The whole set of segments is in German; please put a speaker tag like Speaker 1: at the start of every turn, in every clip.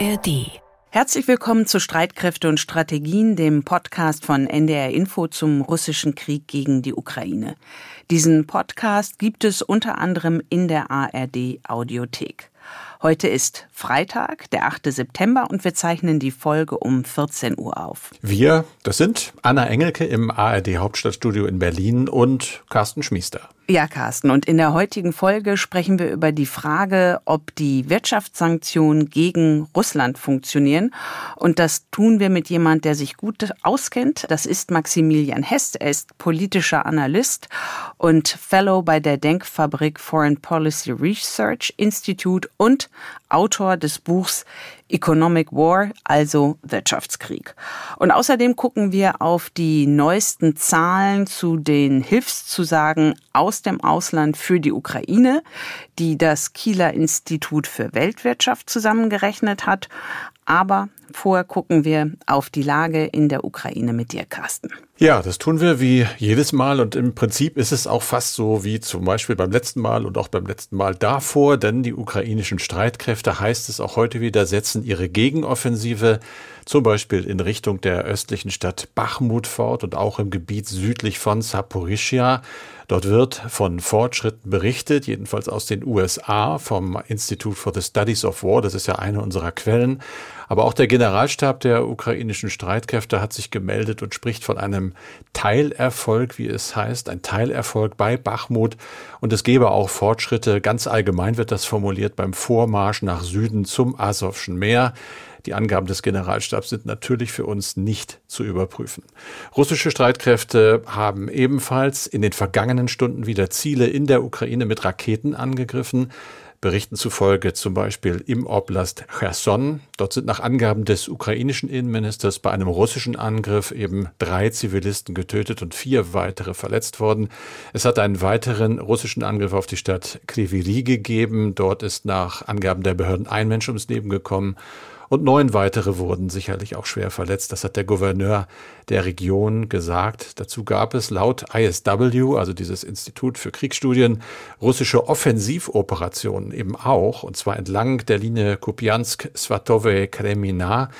Speaker 1: ARD. Herzlich willkommen zu Streitkräfte und Strategien, dem Podcast von NDR Info zum russischen Krieg gegen die Ukraine. Diesen Podcast gibt es unter anderem in der ARD Audiothek. Heute ist Freitag, der 8. September und wir zeichnen die Folge um 14 Uhr auf.
Speaker 2: Wir, das sind Anna Engelke im ARD Hauptstadtstudio in Berlin und Carsten Schmiester.
Speaker 1: Ja, Carsten. Und in der heutigen Folge sprechen wir über die Frage, ob die Wirtschaftssanktionen gegen Russland funktionieren. Und das tun wir mit jemand, der sich gut auskennt. Das ist Maximilian Hess. Er ist politischer Analyst und Fellow bei der Denkfabrik Foreign Policy Research Institute und Autor des Buchs Economic War, also Wirtschaftskrieg. Und außerdem gucken wir auf die neuesten Zahlen zu den Hilfszusagen aus dem Ausland für die Ukraine, die das Kieler Institut für Weltwirtschaft zusammengerechnet hat. Aber vorher gucken wir auf die Lage in der Ukraine mit dir, Carsten.
Speaker 2: Ja, das tun wir wie jedes Mal und im Prinzip ist es auch fast so wie zum Beispiel beim letzten Mal und auch beim letzten Mal davor, denn die ukrainischen Streitkräfte, heißt es auch heute wieder, setzen ihre Gegenoffensive zum Beispiel in Richtung der östlichen Stadt Bachmut fort und auch im Gebiet südlich von Saporischia. Dort wird von Fortschritten berichtet, jedenfalls aus den USA vom Institute for the Studies of War, das ist ja eine unserer Quellen. Aber auch der Generalstab der ukrainischen Streitkräfte hat sich gemeldet und spricht von einem Teilerfolg, wie es heißt, ein Teilerfolg bei Bachmut. Und es gebe auch Fortschritte, ganz allgemein wird das formuliert, beim Vormarsch nach Süden zum Asowschen Meer. Die Angaben des Generalstabs sind natürlich für uns nicht zu überprüfen. Russische Streitkräfte haben ebenfalls in den vergangenen Stunden wieder Ziele in der Ukraine mit Raketen angegriffen. Berichten zufolge zum Beispiel im Oblast Cherson. Dort sind nach Angaben des ukrainischen Innenministers bei einem russischen Angriff eben drei Zivilisten getötet und vier weitere verletzt worden. Es hat einen weiteren russischen Angriff auf die Stadt Kriviri gegeben. Dort ist nach Angaben der Behörden ein Mensch ums Leben gekommen und neun weitere wurden sicherlich auch schwer verletzt. Das hat der Gouverneur der Region gesagt. Dazu gab es laut ISW, also dieses Institut für Kriegsstudien, russische Offensivoperationen eben auch, und zwar entlang der Linie Kupiansk-Svatowe-Kremina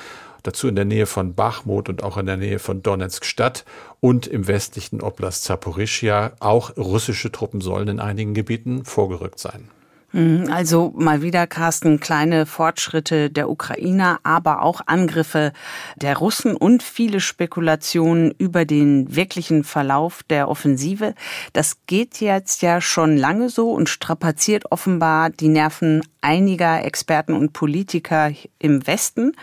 Speaker 2: dazu in der Nähe von Bachmut und auch in der Nähe von Donetsk Stadt und im westlichen Oblast Zaporischia. Auch russische Truppen sollen in einigen Gebieten vorgerückt sein.
Speaker 1: Mhm, also mal wieder, Carsten, kleine Fortschritte der Ukrainer, aber auch Angriffe der Russen und viele Spekulationen über den wirklichen Verlauf der Offensive. Das geht jetzt ja schon lange so und strapaziert offenbar die Nerven einiger Experten und Politiker im Westen.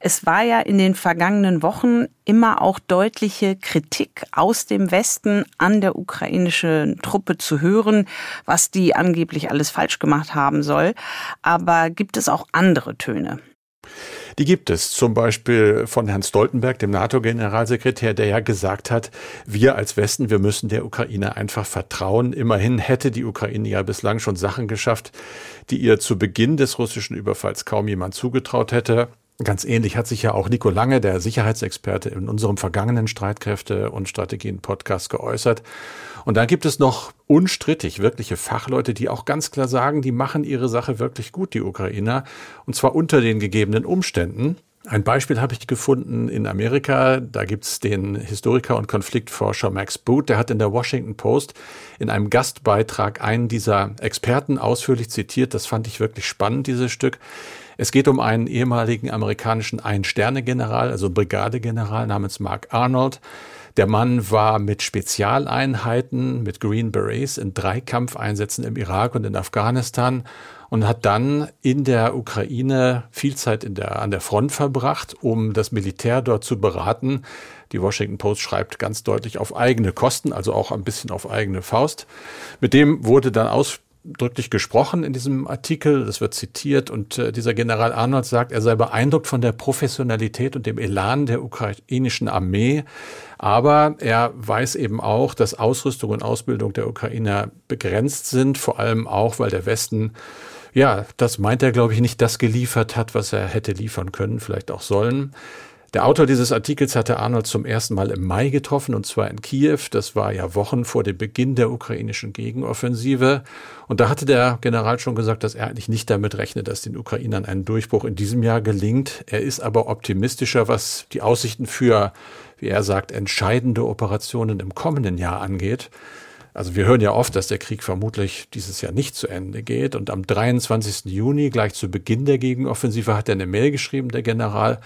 Speaker 1: Es war ja in den vergangenen Wochen immer auch deutliche Kritik aus dem Westen an der ukrainischen Truppe zu hören, was die angeblich alles falsch gemacht haben soll. Aber gibt es auch andere Töne?
Speaker 2: Die gibt es zum Beispiel von Herrn Stoltenberg, dem NATO-Generalsekretär, der ja gesagt hat, wir als Westen, wir müssen der Ukraine einfach vertrauen. Immerhin hätte die Ukraine ja bislang schon Sachen geschafft, die ihr zu Beginn des russischen Überfalls kaum jemand zugetraut hätte. Ganz ähnlich hat sich ja auch Nico Lange, der Sicherheitsexperte, in unserem vergangenen Streitkräfte- und Strategien-Podcast geäußert. Und da gibt es noch unstrittig wirkliche Fachleute, die auch ganz klar sagen, die machen ihre Sache wirklich gut, die Ukrainer, und zwar unter den gegebenen Umständen. Ein Beispiel habe ich gefunden in Amerika. Da gibt es den Historiker und Konfliktforscher Max Boot. Der hat in der Washington Post in einem Gastbeitrag einen dieser Experten ausführlich zitiert. Das fand ich wirklich spannend, dieses Stück. Es geht um einen ehemaligen amerikanischen Ein-Sterne-General, also Brigadegeneral namens Mark Arnold. Der Mann war mit Spezialeinheiten, mit Green Berets in drei Kampfeinsätzen im Irak und in Afghanistan und hat dann in der Ukraine viel Zeit der, an der Front verbracht, um das Militär dort zu beraten. Die Washington Post schreibt ganz deutlich auf eigene Kosten, also auch ein bisschen auf eigene Faust. Mit dem wurde dann aus ausdrücklich gesprochen in diesem Artikel, das wird zitiert und äh, dieser General Arnold sagt, er sei beeindruckt von der Professionalität und dem Elan der ukrainischen Armee, aber er weiß eben auch, dass Ausrüstung und Ausbildung der Ukrainer begrenzt sind, vor allem auch, weil der Westen ja, das meint er, glaube ich, nicht das geliefert hat, was er hätte liefern können, vielleicht auch sollen. Der Autor dieses Artikels hatte Arnold zum ersten Mal im Mai getroffen, und zwar in Kiew. Das war ja Wochen vor dem Beginn der ukrainischen Gegenoffensive. Und da hatte der General schon gesagt, dass er eigentlich nicht damit rechnet, dass den Ukrainern ein Durchbruch in diesem Jahr gelingt. Er ist aber optimistischer, was die Aussichten für, wie er sagt, entscheidende Operationen im kommenden Jahr angeht. Also wir hören ja oft, dass der Krieg vermutlich dieses Jahr nicht zu Ende geht. Und am 23. Juni, gleich zu Beginn der Gegenoffensive, hat er eine Mail geschrieben, der General,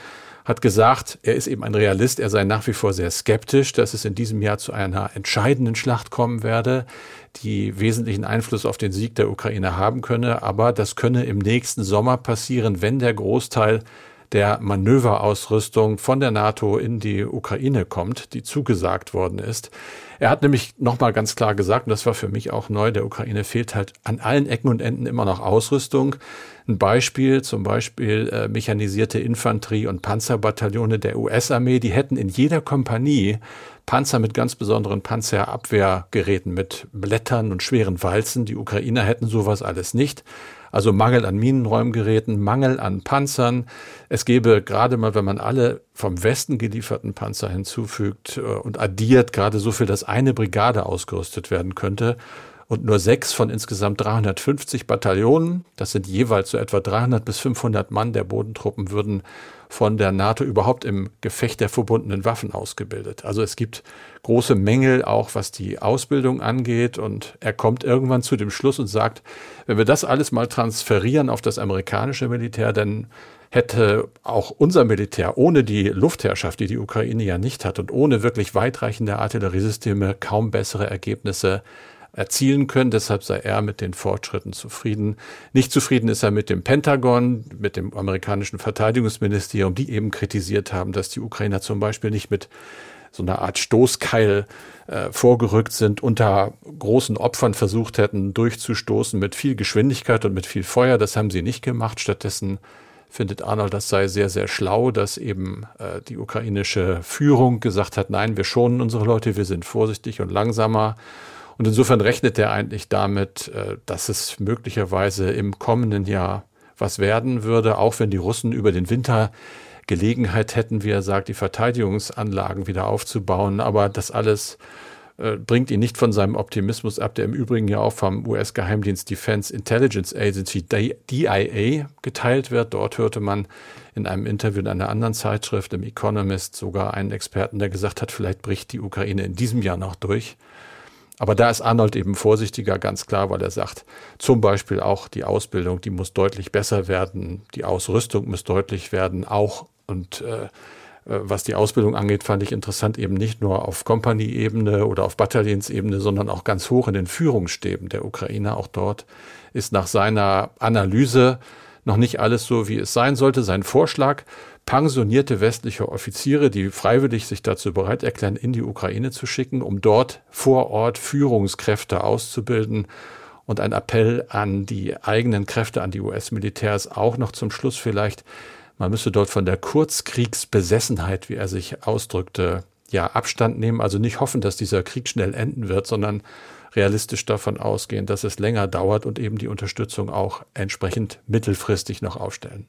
Speaker 2: hat gesagt, er ist eben ein Realist, er sei nach wie vor sehr skeptisch, dass es in diesem Jahr zu einer entscheidenden Schlacht kommen werde, die wesentlichen Einfluss auf den Sieg der Ukraine haben könne. Aber das könne im nächsten Sommer passieren, wenn der Großteil der Manöverausrüstung von der NATO in die Ukraine kommt, die zugesagt worden ist. Er hat nämlich nochmal ganz klar gesagt, und das war für mich auch neu, der Ukraine fehlt halt an allen Ecken und Enden immer noch Ausrüstung. Ein Beispiel, zum Beispiel äh, mechanisierte Infanterie- und Panzerbataillone der US-Armee, die hätten in jeder Kompanie Panzer mit ganz besonderen Panzerabwehrgeräten, mit Blättern und schweren Walzen. Die Ukrainer hätten sowas alles nicht. Also Mangel an Minenräumgeräten, Mangel an Panzern. Es gäbe gerade mal, wenn man alle vom Westen gelieferten Panzer hinzufügt äh, und addiert, gerade so viel, dass eine Brigade ausgerüstet werden könnte und nur sechs von insgesamt 350 Bataillonen, das sind jeweils so etwa 300 bis 500 Mann der Bodentruppen, würden von der NATO überhaupt im Gefecht der verbundenen Waffen ausgebildet. Also es gibt große Mängel auch, was die Ausbildung angeht. Und er kommt irgendwann zu dem Schluss und sagt, wenn wir das alles mal transferieren auf das amerikanische Militär, dann hätte auch unser Militär ohne die Luftherrschaft, die die Ukraine ja nicht hat und ohne wirklich weitreichende Artilleriesysteme kaum bessere Ergebnisse erzielen können. Deshalb sei er mit den Fortschritten zufrieden. Nicht zufrieden ist er mit dem Pentagon, mit dem amerikanischen Verteidigungsministerium, die eben kritisiert haben, dass die Ukrainer zum Beispiel nicht mit so einer Art Stoßkeil äh, vorgerückt sind, unter großen Opfern versucht hätten, durchzustoßen mit viel Geschwindigkeit und mit viel Feuer. Das haben sie nicht gemacht. Stattdessen findet Arnold, das sei sehr, sehr schlau, dass eben äh, die ukrainische Führung gesagt hat, nein, wir schonen unsere Leute, wir sind vorsichtig und langsamer und insofern rechnet er eigentlich damit, äh, dass es möglicherweise im kommenden Jahr was werden würde, auch wenn die Russen über den Winter Gelegenheit hätten, wie er sagt, die Verteidigungsanlagen wieder aufzubauen. Aber das alles äh, bringt ihn nicht von seinem Optimismus ab, der im Übrigen ja auch vom US-Geheimdienst Defense Intelligence Agency DIA geteilt wird. Dort hörte man in einem Interview in einer anderen Zeitschrift, im Economist, sogar einen Experten, der gesagt hat, vielleicht bricht die Ukraine in diesem Jahr noch durch. Aber da ist Arnold eben vorsichtiger, ganz klar, weil er sagt, zum Beispiel auch die Ausbildung, die muss deutlich besser werden, die Ausrüstung muss deutlich werden, auch und äh, äh was die Ausbildung angeht, fand ich interessant, eben nicht nur auf Kompanie-Ebene oder auf Bataillonsebene, sondern auch ganz hoch in den Führungsstäben der Ukraine. Auch dort ist nach seiner Analyse noch nicht alles so, wie es sein sollte. Sein Vorschlag, pensionierte westliche Offiziere, die freiwillig sich dazu bereit erklären, in die Ukraine zu schicken, um dort vor Ort Führungskräfte auszubilden. Und ein Appell an die eigenen Kräfte, an die US-Militärs auch noch zum Schluss vielleicht. Man müsse dort von der Kurzkriegsbesessenheit, wie er sich ausdrückte, ja, Abstand nehmen. Also nicht hoffen, dass dieser Krieg schnell enden wird, sondern realistisch davon ausgehen, dass es länger dauert und eben die Unterstützung auch entsprechend mittelfristig noch aufstellen.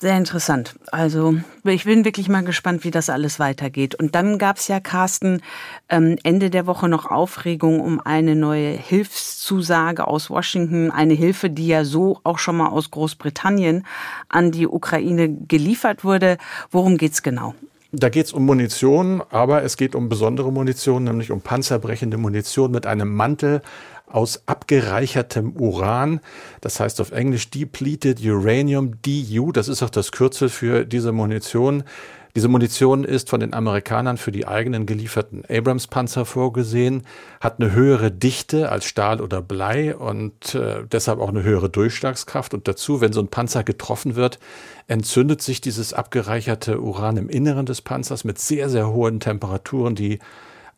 Speaker 1: Sehr interessant. Also ich bin wirklich mal gespannt, wie das alles weitergeht. Und dann gab es ja, Carsten, ähm, Ende der Woche noch Aufregung um eine neue Hilfszusage aus Washington. Eine Hilfe, die ja so auch schon mal aus Großbritannien an die Ukraine geliefert wurde. Worum geht's genau?
Speaker 2: Da geht es um Munition, aber es geht um besondere Munition, nämlich um panzerbrechende Munition mit einem Mantel aus abgereichertem Uran. Das heißt auf Englisch Depleted Uranium, DU. Das ist auch das Kürzel für diese Munition. Diese Munition ist von den Amerikanern für die eigenen gelieferten Abrams-Panzer vorgesehen, hat eine höhere Dichte als Stahl oder Blei und äh, deshalb auch eine höhere Durchschlagskraft. Und dazu, wenn so ein Panzer getroffen wird, entzündet sich dieses abgereicherte Uran im Inneren des Panzers mit sehr, sehr hohen Temperaturen, die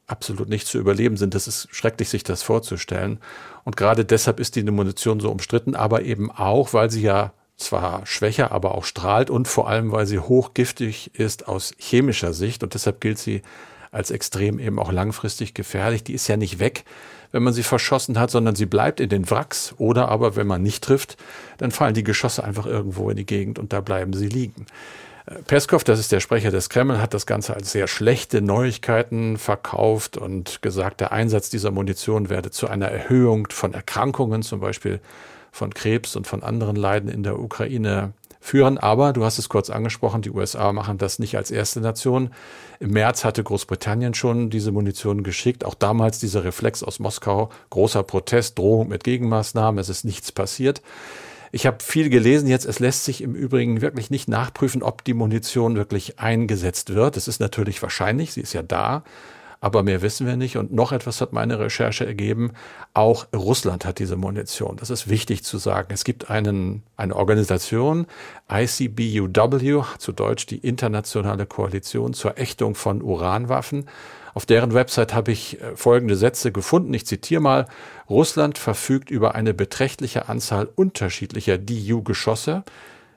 Speaker 2: absolut nicht zu überleben sind. Das ist schrecklich, sich das vorzustellen. Und gerade deshalb ist die Munition so umstritten, aber eben auch, weil sie ja zwar schwächer, aber auch strahlt und vor allem, weil sie hochgiftig ist aus chemischer Sicht und deshalb gilt sie als extrem eben auch langfristig gefährlich. Die ist ja nicht weg, wenn man sie verschossen hat, sondern sie bleibt in den Wracks oder aber wenn man nicht trifft, dann fallen die Geschosse einfach irgendwo in die Gegend und da bleiben sie liegen. Peskov, das ist der Sprecher des Kreml, hat das Ganze als sehr schlechte Neuigkeiten verkauft und gesagt, der Einsatz dieser Munition werde zu einer Erhöhung von Erkrankungen, zum Beispiel von Krebs und von anderen Leiden in der Ukraine führen. Aber du hast es kurz angesprochen, die USA machen das nicht als erste Nation. Im März hatte Großbritannien schon diese Munition geschickt. Auch damals dieser Reflex aus Moskau, großer Protest, Drohung mit Gegenmaßnahmen, es ist nichts passiert. Ich habe viel gelesen jetzt. Es lässt sich im Übrigen wirklich nicht nachprüfen, ob die Munition wirklich eingesetzt wird. Es ist natürlich wahrscheinlich, sie ist ja da, aber mehr wissen wir nicht. Und noch etwas hat meine Recherche ergeben. Auch Russland hat diese Munition. Das ist wichtig zu sagen. Es gibt einen, eine Organisation, ICBUW, zu Deutsch die Internationale Koalition zur Ächtung von Uranwaffen. Auf deren Website habe ich äh, folgende Sätze gefunden. Ich zitiere mal. Russland verfügt über eine beträchtliche Anzahl unterschiedlicher DU-Geschosse.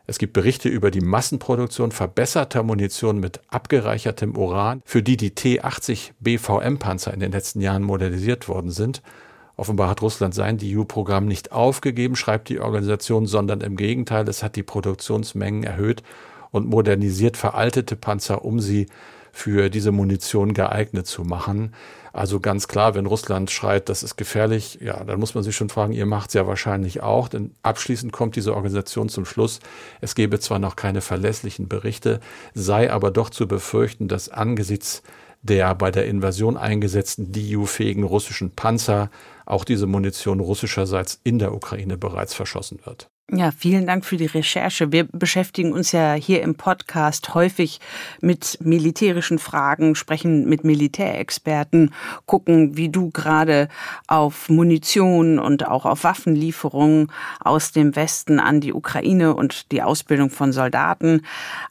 Speaker 2: Es gibt Berichte über die Massenproduktion verbesserter Munition mit abgereichertem Uran, für die die T-80 BVM-Panzer in den letzten Jahren modernisiert worden sind. Offenbar hat Russland sein DU-Programm nicht aufgegeben, schreibt die Organisation, sondern im Gegenteil, es hat die Produktionsmengen erhöht und modernisiert veraltete Panzer, um sie für diese Munition geeignet zu machen. Also ganz klar, wenn Russland schreit, das ist gefährlich, ja, dann muss man sich schon fragen, ihr macht es ja wahrscheinlich auch. Denn abschließend kommt diese Organisation zum Schluss, es gebe zwar noch keine verlässlichen Berichte, sei aber doch zu befürchten, dass angesichts der bei der Invasion eingesetzten DU-fähigen russischen Panzer auch diese Munition russischerseits in der Ukraine bereits verschossen wird.
Speaker 1: Ja, vielen Dank für die Recherche. Wir beschäftigen uns ja hier im Podcast häufig mit militärischen Fragen, sprechen mit Militärexperten, gucken, wie du gerade auf Munition und auch auf Waffenlieferungen aus dem Westen an die Ukraine und die Ausbildung von Soldaten.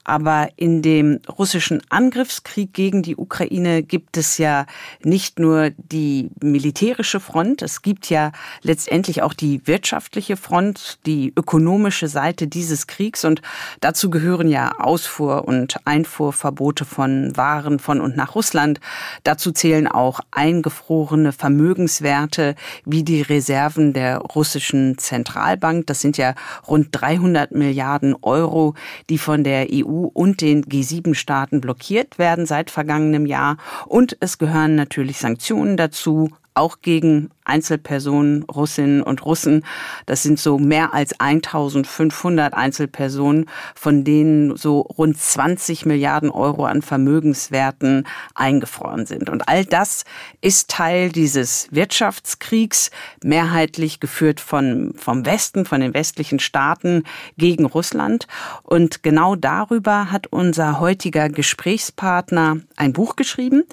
Speaker 1: Aber in dem russischen Angriffskrieg gegen die Ukraine gibt es ja nicht nur die militärische Front, es gibt ja letztendlich auch die wirtschaftliche Front, die ökonomische Seite dieses Kriegs und dazu gehören ja Ausfuhr- und Einfuhrverbote von Waren von und nach Russland. Dazu zählen auch eingefrorene Vermögenswerte wie die Reserven der russischen Zentralbank. Das sind ja rund 300 Milliarden Euro, die von der EU und den G7-Staaten blockiert werden seit vergangenem Jahr. Und es gehören natürlich Sanktionen dazu, auch gegen Einzelpersonen, Russinnen und Russen. Das sind so mehr als 1500 Einzelpersonen, von denen so rund 20 Milliarden Euro an Vermögenswerten eingefroren sind. Und all das ist Teil dieses Wirtschaftskriegs, mehrheitlich geführt von, vom Westen, von den westlichen Staaten gegen Russland. Und genau darüber hat unser heutiger Gesprächspartner ein Buch geschrieben.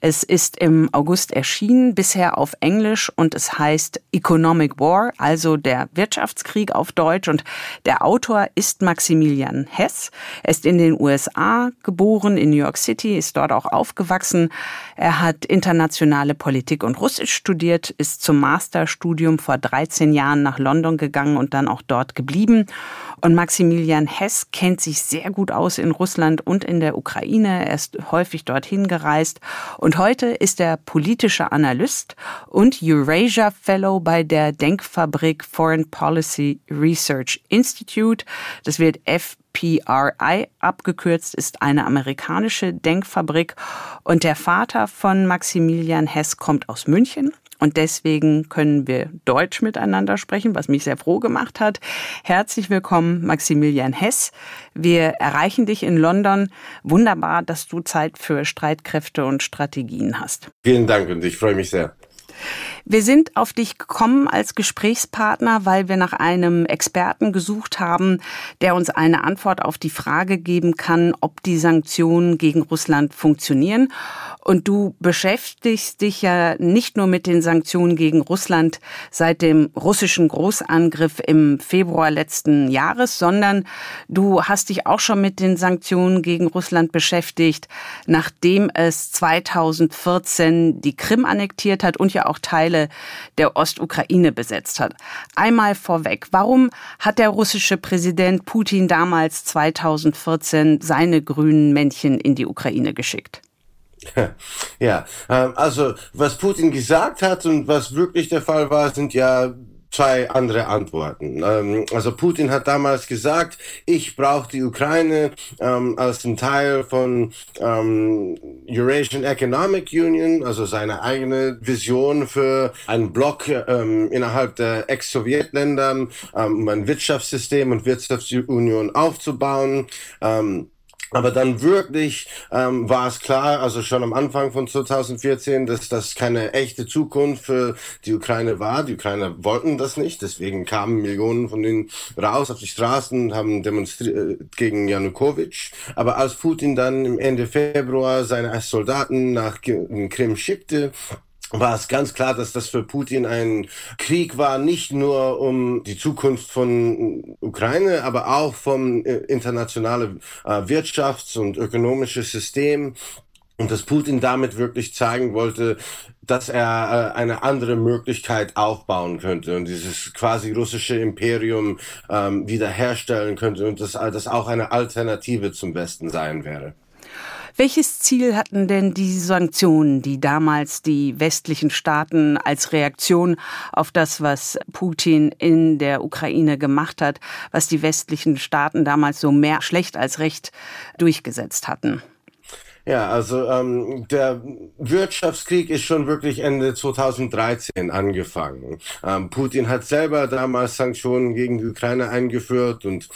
Speaker 1: Es ist im August erschienen, bisher auf Englisch und es heißt Economic War, also der Wirtschaftskrieg auf Deutsch. Und der Autor ist Maximilian Hess. Er ist in den USA geboren, in New York City, ist dort auch aufgewachsen. Er hat internationale Politik und Russisch studiert, ist zum Masterstudium vor 13 Jahren nach London gegangen und dann auch dort geblieben. Und Maximilian Hess kennt sich sehr gut aus in Russland und in der Ukraine. Er ist häufig dorthin gereist. Und heute ist er politischer Analyst und Eurasia Fellow bei der Denkfabrik Foreign Policy Research Institute. Das wird FPRI abgekürzt, ist eine amerikanische Denkfabrik. Und der Vater von Maximilian Hess kommt aus München und deswegen können wir Deutsch miteinander sprechen, was mich sehr froh gemacht hat. Herzlich willkommen, Maximilian Hess. Wir erreichen dich in London. Wunderbar, dass du Zeit für Streitkräfte und Strategien hast.
Speaker 3: Vielen Dank und ich freue mich sehr.
Speaker 1: Wir sind auf dich gekommen als Gesprächspartner, weil wir nach einem Experten gesucht haben, der uns eine Antwort auf die Frage geben kann, ob die Sanktionen gegen Russland funktionieren. Und du beschäftigst dich ja nicht nur mit den Sanktionen gegen Russland seit dem russischen Großangriff im Februar letzten Jahres, sondern du hast dich auch schon mit den Sanktionen gegen Russland beschäftigt, nachdem es 2014 die Krim annektiert hat und ja auch Teile der Ostukraine besetzt hat. Einmal vorweg, warum hat der russische Präsident Putin damals 2014 seine grünen Männchen in die Ukraine geschickt?
Speaker 3: Ja, ähm, also was Putin gesagt hat und was wirklich der Fall war, sind ja zwei andere Antworten. Ähm, also Putin hat damals gesagt, ich brauche die Ukraine ähm, als ein Teil von ähm, Eurasian Economic Union, also seine eigene Vision für einen Block ähm, innerhalb der Ex-Sowjetländer, ähm, um ein Wirtschaftssystem und Wirtschaftsunion aufzubauen. Ähm, aber dann wirklich ähm, war es klar, also schon am Anfang von 2014, dass das keine echte Zukunft für die Ukraine war. Die Ukrainer wollten das nicht, deswegen kamen Millionen von denen raus auf die Straßen und haben demonstriert gegen Janukowitsch. Aber als Putin dann im Ende Februar seine Soldaten nach Krim schickte, war es ganz klar, dass das für Putin ein Krieg war, nicht nur um die Zukunft von Ukraine, aber auch vom äh, internationalen äh, Wirtschafts- und ökonomischen System. Und dass Putin damit wirklich zeigen wollte, dass er äh, eine andere Möglichkeit aufbauen könnte und dieses quasi russische Imperium ähm, wiederherstellen könnte und dass das auch eine Alternative zum Westen sein wäre.
Speaker 1: Welches Ziel hatten denn die Sanktionen, die damals die westlichen Staaten als Reaktion auf das, was Putin in der Ukraine gemacht hat, was die westlichen Staaten damals so mehr schlecht als recht durchgesetzt hatten?
Speaker 3: Ja, also ähm, der Wirtschaftskrieg ist schon wirklich Ende 2013 angefangen. Ähm, Putin hat selber damals Sanktionen gegen die Ukraine eingeführt und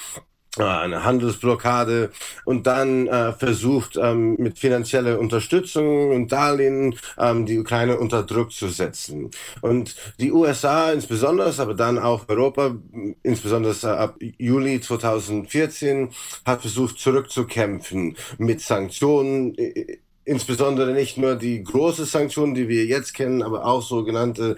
Speaker 3: eine Handelsblockade und dann äh, versucht ähm, mit finanzieller Unterstützung und Darlehen ähm, die Ukraine unter Druck zu setzen. Und die USA insbesondere, aber dann auch Europa, insbesondere äh, ab Juli 2014, hat versucht zurückzukämpfen mit Sanktionen insbesondere nicht nur die große Sanktionen, die wir jetzt kennen, aber auch sogenannte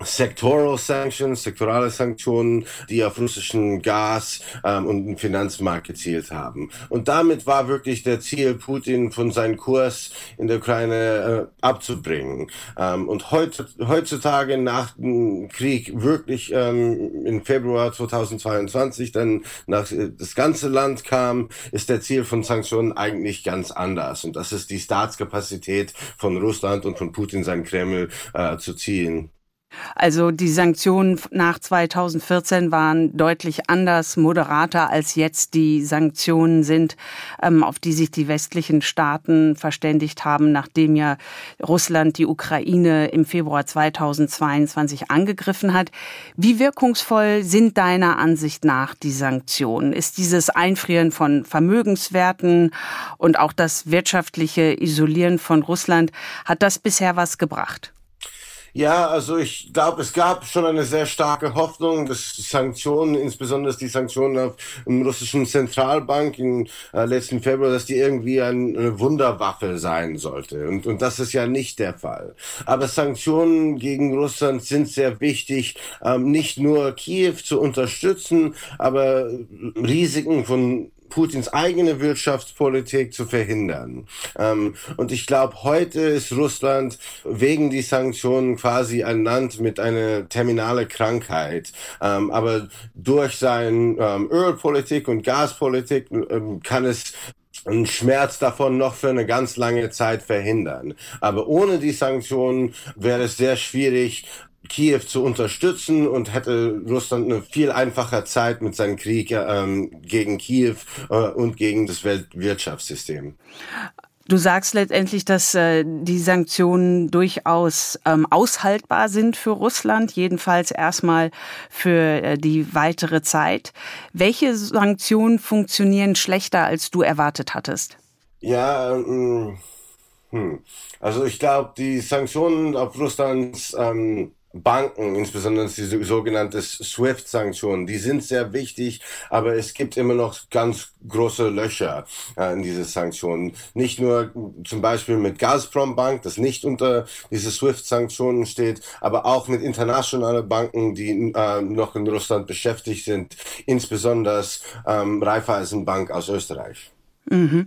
Speaker 3: Sectoral Sanctions, sektorale Sanktionen, die auf russischen Gas ähm, und den Finanzmarkt gezielt haben. Und damit war wirklich der Ziel, Putin von seinem Kurs in der Ukraine äh, abzubringen. Ähm, und heut, heutzutage nach dem Krieg wirklich ähm, im Februar 2022, dann nach äh, das ganze Land kam, ist der Ziel von Sanktionen eigentlich ganz anders. Und das ist die Staatskapazität von Russland und von Putin, sein Kreml äh, zu ziehen.
Speaker 1: Also die Sanktionen nach 2014 waren deutlich anders, moderater als jetzt die Sanktionen sind, ähm, auf die sich die westlichen Staaten verständigt haben, nachdem ja Russland die Ukraine im Februar 2022 angegriffen hat. Wie wirkungsvoll sind deiner Ansicht nach die Sanktionen? Ist dieses Einfrieren von Vermögenswerten und auch das wirtschaftliche Isolieren von Russland, hat das bisher was gebracht?
Speaker 3: Ja, also ich glaube, es gab schon eine sehr starke Hoffnung, dass Sanktionen, insbesondere die Sanktionen auf dem russischen Zentralbank im äh, letzten Februar, dass die irgendwie eine Wunderwaffe sein sollte. Und, und das ist ja nicht der Fall. Aber Sanktionen gegen Russland sind sehr wichtig, ähm, nicht nur Kiew zu unterstützen, aber Risiken von Putins eigene Wirtschaftspolitik zu verhindern. Ähm, und ich glaube, heute ist Russland wegen die Sanktionen quasi ein Land mit einer terminale Krankheit. Ähm, aber durch seine ähm, Ölpolitik und Gaspolitik ähm, kann es einen Schmerz davon noch für eine ganz lange Zeit verhindern. Aber ohne die Sanktionen wäre es sehr schwierig, Kiew zu unterstützen und hätte Russland eine viel einfacher Zeit mit seinem Krieg ähm, gegen Kiew äh, und gegen das Weltwirtschaftssystem.
Speaker 1: Du sagst letztendlich, dass äh, die Sanktionen durchaus ähm, aushaltbar sind für Russland, jedenfalls erstmal für äh, die weitere Zeit. Welche Sanktionen funktionieren schlechter, als du erwartet hattest?
Speaker 3: Ja, ähm, hm. also ich glaube, die Sanktionen auf Russlands ähm, Banken, insbesondere die sogenannte SWIFT-Sanktionen, die sind sehr wichtig, aber es gibt immer noch ganz große Löcher äh, in diese Sanktionen. Nicht nur zum Beispiel mit Gazprom Bank, das nicht unter diese SWIFT-Sanktionen steht, aber auch mit internationalen Banken, die äh, noch in Russland beschäftigt sind, insbesondere ähm, Raiffeisenbank aus Österreich.
Speaker 1: Mhm.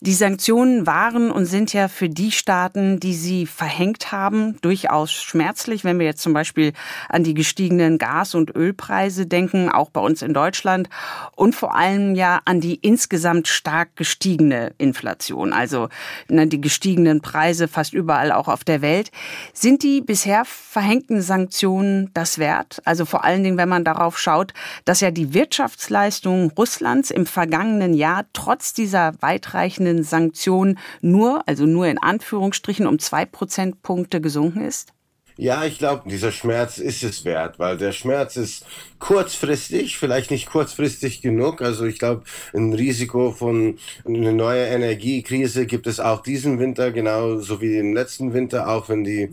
Speaker 1: Die Sanktionen waren und sind ja für die Staaten, die sie verhängt haben, durchaus schmerzlich. Wenn wir jetzt zum Beispiel an die gestiegenen Gas- und Ölpreise denken, auch bei uns in Deutschland, und vor allem ja an die insgesamt stark gestiegene Inflation, also ne, die gestiegenen Preise fast überall auch auf der Welt. Sind die bisher verhängten Sanktionen das wert? Also vor allen Dingen, wenn man darauf schaut, dass ja die Wirtschaftsleistung Russlands im vergangenen Jahr trotz dieser dieser weitreichenden Sanktionen nur, also nur in Anführungsstrichen, um zwei Prozentpunkte gesunken ist?
Speaker 3: Ja, ich glaube, dieser Schmerz ist es wert, weil der Schmerz ist kurzfristig, vielleicht nicht kurzfristig genug. Also ich glaube, ein Risiko von einer neuen Energiekrise gibt es auch diesen Winter, genauso wie im letzten Winter, auch wenn die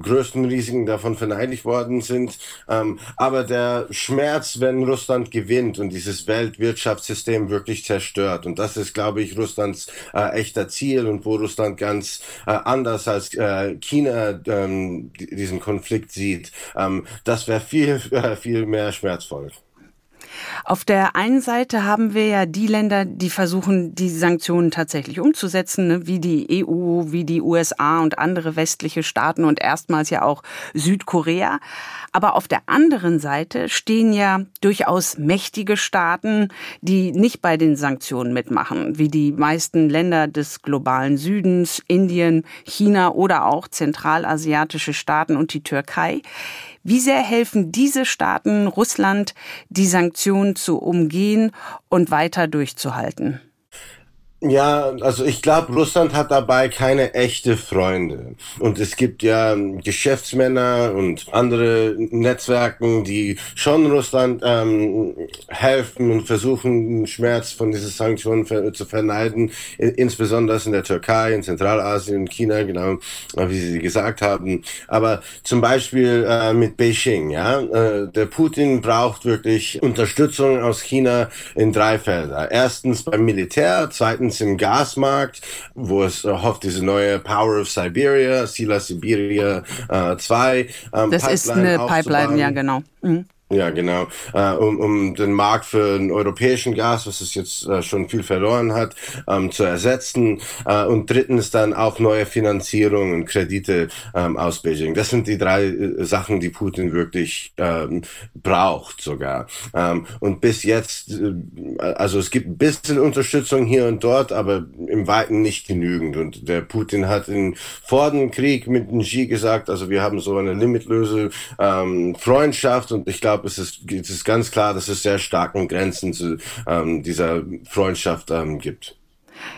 Speaker 3: größten Risiken davon verneidlich worden sind. Ähm, aber der Schmerz, wenn Russland gewinnt und dieses Weltwirtschaftssystem wirklich zerstört, und das ist, glaube ich, Russlands äh, echter Ziel und wo Russland ganz äh, anders als äh, China ähm, diesen Konflikt sieht, ähm, das wäre viel, äh, viel mehr schmerzvoll.
Speaker 1: Auf der einen Seite haben wir ja die Länder, die versuchen, die Sanktionen tatsächlich umzusetzen, ne, wie die EU, wie die USA und andere westliche Staaten und erstmals ja auch Südkorea. Aber auf der anderen Seite stehen ja durchaus mächtige Staaten, die nicht bei den Sanktionen mitmachen, wie die meisten Länder des globalen Südens, Indien, China oder auch zentralasiatische Staaten und die Türkei. Wie sehr helfen diese Staaten Russland, die Sanktionen zu umgehen und weiter durchzuhalten?
Speaker 3: Ja, also ich glaube, Russland hat dabei keine echte Freunde. Und es gibt ja Geschäftsmänner und andere Netzwerken, die schon Russland ähm, helfen und versuchen, den Schmerz von diesen Sanktionen ver zu verneiden, insbesondere in der Türkei, in Zentralasien, in China, genau wie Sie gesagt haben. Aber zum Beispiel äh, mit Beijing, ja, äh, der Putin braucht wirklich Unterstützung aus China in drei Felder. Erstens beim Militär, zweitens zweitens im Gasmarkt, wo es äh, hofft, diese neue Power of Siberia, Sila Siberia 2. Äh,
Speaker 1: ähm, das Pipeline ist eine Pipeline, ja genau. Mhm.
Speaker 3: Ja, genau. Äh, um, um den Markt für den europäischen Gas, was es jetzt äh, schon viel verloren hat, ähm, zu ersetzen. Äh, und drittens dann auch neue Finanzierung und Kredite ähm, aus Beijing. Das sind die drei äh, Sachen, die Putin wirklich ähm, braucht sogar. Ähm, und bis jetzt, äh, also es gibt ein bisschen Unterstützung hier und dort, aber im Weiten nicht genügend. Und der Putin hat in, vor dem Krieg mit Xi gesagt, also wir haben so eine limitlose ähm, Freundschaft und ich glaube, glaube, es ist, es ist ganz klar, dass es sehr starken Grenzen zu ähm, dieser Freundschaft ähm, gibt.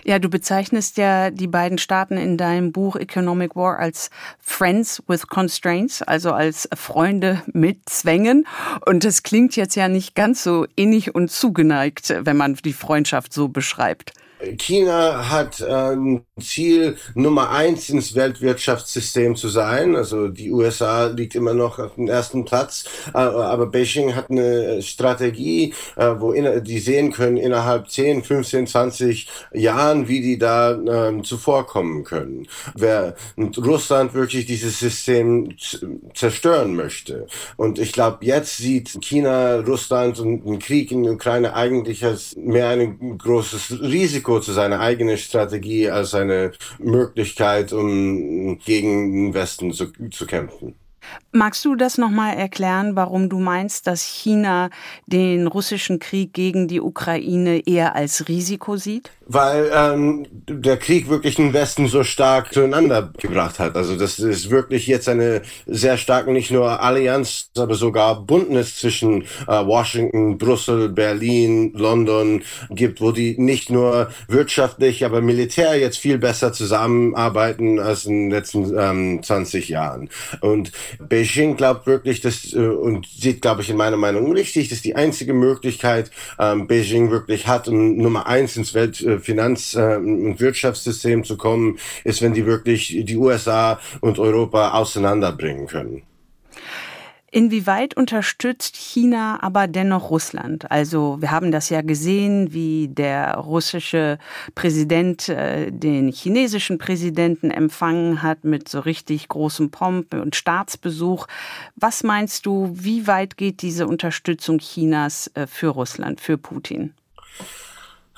Speaker 1: Ja, du bezeichnest ja die beiden Staaten in deinem Buch Economic War als Friends with Constraints, also als Freunde mit Zwängen. Und das klingt jetzt ja nicht ganz so innig und zugeneigt, wenn man die Freundschaft so beschreibt.
Speaker 3: China hat ein ähm, Ziel, Nummer eins ins Weltwirtschaftssystem zu sein. Also die USA liegt immer noch auf dem ersten Platz. Äh, aber Beijing hat eine Strategie, äh, wo die sehen können innerhalb 10, 15, 20 Jahren, wie die da ähm, zuvorkommen können. Wer Russland wirklich dieses System zerstören möchte. Und ich glaube, jetzt sieht China, Russland und ein Krieg in der Ukraine eigentlich als mehr ein großes Risiko Risiko zu seiner eigenen Strategie als eine Möglichkeit, um gegen den Westen zu, zu kämpfen.
Speaker 1: Magst du das nochmal erklären, warum du meinst, dass China den russischen Krieg gegen die Ukraine eher als Risiko sieht?
Speaker 3: Weil ähm, der Krieg wirklich den Westen so stark zueinander gebracht hat. Also das ist wirklich jetzt eine sehr starke, nicht nur Allianz, aber sogar Bündnis zwischen äh, Washington, Brüssel, Berlin, London gibt, wo die nicht nur wirtschaftlich, aber militär jetzt viel besser zusammenarbeiten als in den letzten ähm, 20 Jahren. Und Beijing glaubt wirklich, dass äh, und sieht, glaube ich, in meiner Meinung richtig, dass die einzige Möglichkeit ähm, Beijing wirklich hat, um Nummer eins ins Weltfinanz- äh, und Wirtschaftssystem zu kommen, ist, wenn die wirklich die USA und Europa auseinanderbringen können.
Speaker 1: Inwieweit unterstützt China aber dennoch Russland? Also wir haben das ja gesehen, wie der russische Präsident äh, den chinesischen Präsidenten empfangen hat mit so richtig großem Pomp und Staatsbesuch. Was meinst du, wie weit geht diese Unterstützung Chinas äh, für Russland, für Putin?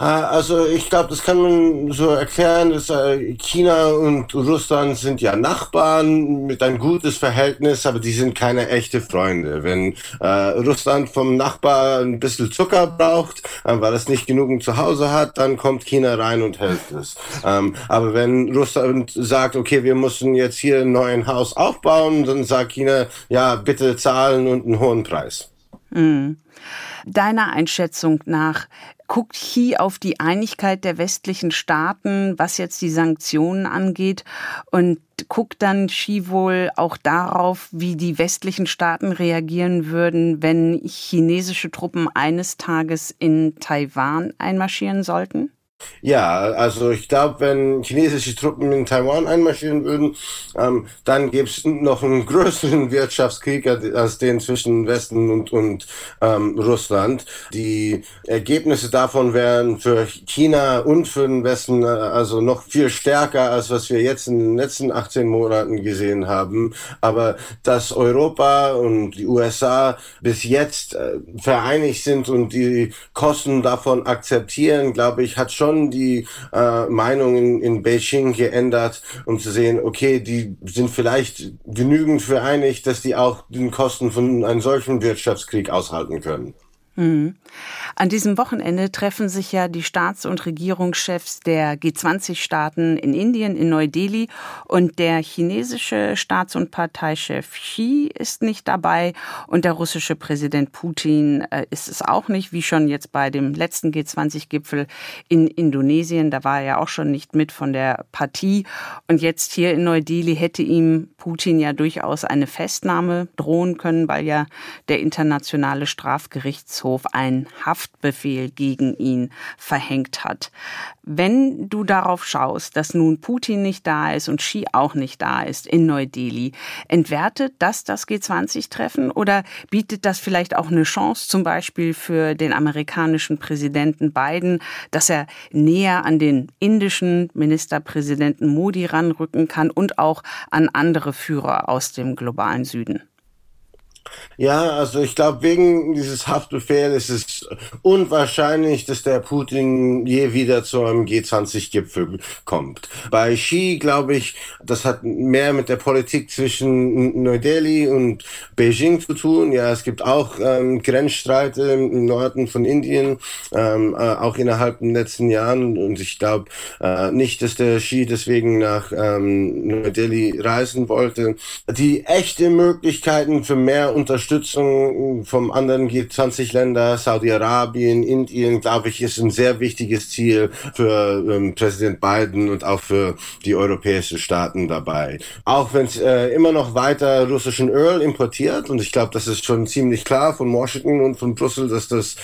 Speaker 3: Also ich glaube, das kann man so erklären, dass äh, China und Russland sind ja Nachbarn mit ein gutes Verhältnis, aber die sind keine echte Freunde. Wenn äh, Russland vom Nachbar ein bisschen Zucker braucht, äh, weil es nicht genug zu Hause hat, dann kommt China rein und hält es. Ähm, aber wenn Russland sagt, okay, wir müssen jetzt hier ein neues Haus aufbauen, dann sagt China, ja, bitte zahlen und einen hohen Preis.
Speaker 1: Mhm. Deiner Einschätzung nach, guckt Xi auf die Einigkeit der westlichen Staaten, was jetzt die Sanktionen angeht und guckt dann Xi wohl auch darauf, wie die westlichen Staaten reagieren würden, wenn chinesische Truppen eines Tages in Taiwan einmarschieren sollten?
Speaker 3: Ja, also ich glaube, wenn chinesische Truppen in Taiwan einmarschieren würden, ähm, dann gäbe es noch einen größeren Wirtschaftskrieg als den zwischen Westen und, und ähm, Russland. Die Ergebnisse davon wären für China und für den Westen äh, also noch viel stärker, als was wir jetzt in den letzten 18 Monaten gesehen haben. Aber dass Europa und die USA bis jetzt äh, vereinigt sind und die Kosten davon akzeptieren, glaube ich, hat schon schon die äh, Meinung in, in Beijing geändert, um zu sehen, okay, die sind vielleicht genügend vereinigt, dass die auch den Kosten von einem solchen Wirtschaftskrieg aushalten können.
Speaker 1: Mhm. An diesem Wochenende treffen sich ja die Staats- und Regierungschefs der G20-Staaten in Indien, in Neu-Delhi. Und der chinesische Staats- und Parteichef Xi ist nicht dabei. Und der russische Präsident Putin äh, ist es auch nicht, wie schon jetzt bei dem letzten G20-Gipfel in Indonesien. Da war er ja auch schon nicht mit von der Partie. Und jetzt hier in Neu-Delhi hätte ihm Putin ja durchaus eine Festnahme drohen können, weil ja der internationale Strafgerichtshof ein Haftbefehl gegen ihn verhängt hat. Wenn du darauf schaust, dass nun Putin nicht da ist und Xi auch nicht da ist in Neu-Delhi, entwertet das das G20-Treffen oder bietet das vielleicht auch eine Chance zum Beispiel für den amerikanischen Präsidenten Biden, dass er näher an den indischen Ministerpräsidenten Modi ranrücken kann und auch an andere Führer aus dem globalen Süden?
Speaker 3: Ja, also ich glaube, wegen dieses Haftbefehls ist es unwahrscheinlich, dass der Putin je wieder zu einem G20-Gipfel kommt. Bei Xi glaube ich, das hat mehr mit der Politik zwischen Neu-Delhi und Beijing zu tun. Ja, es gibt auch ähm, Grenzstreite im Norden von Indien, ähm, äh, auch innerhalb den letzten Jahren. Und ich glaube äh, nicht, dass der Xi deswegen nach ähm, Neu-Delhi reisen wollte. Die echte Möglichkeiten für mehr Unterstützung vom anderen G20-Länder, Saudi-Arabien, Indien, glaube ich, ist ein sehr wichtiges Ziel für ähm, Präsident Biden und auch für die europäischen Staaten dabei. Auch wenn es äh, immer noch weiter russischen Öl importiert und ich glaube, das ist schon ziemlich klar von Washington und von Brüssel, dass das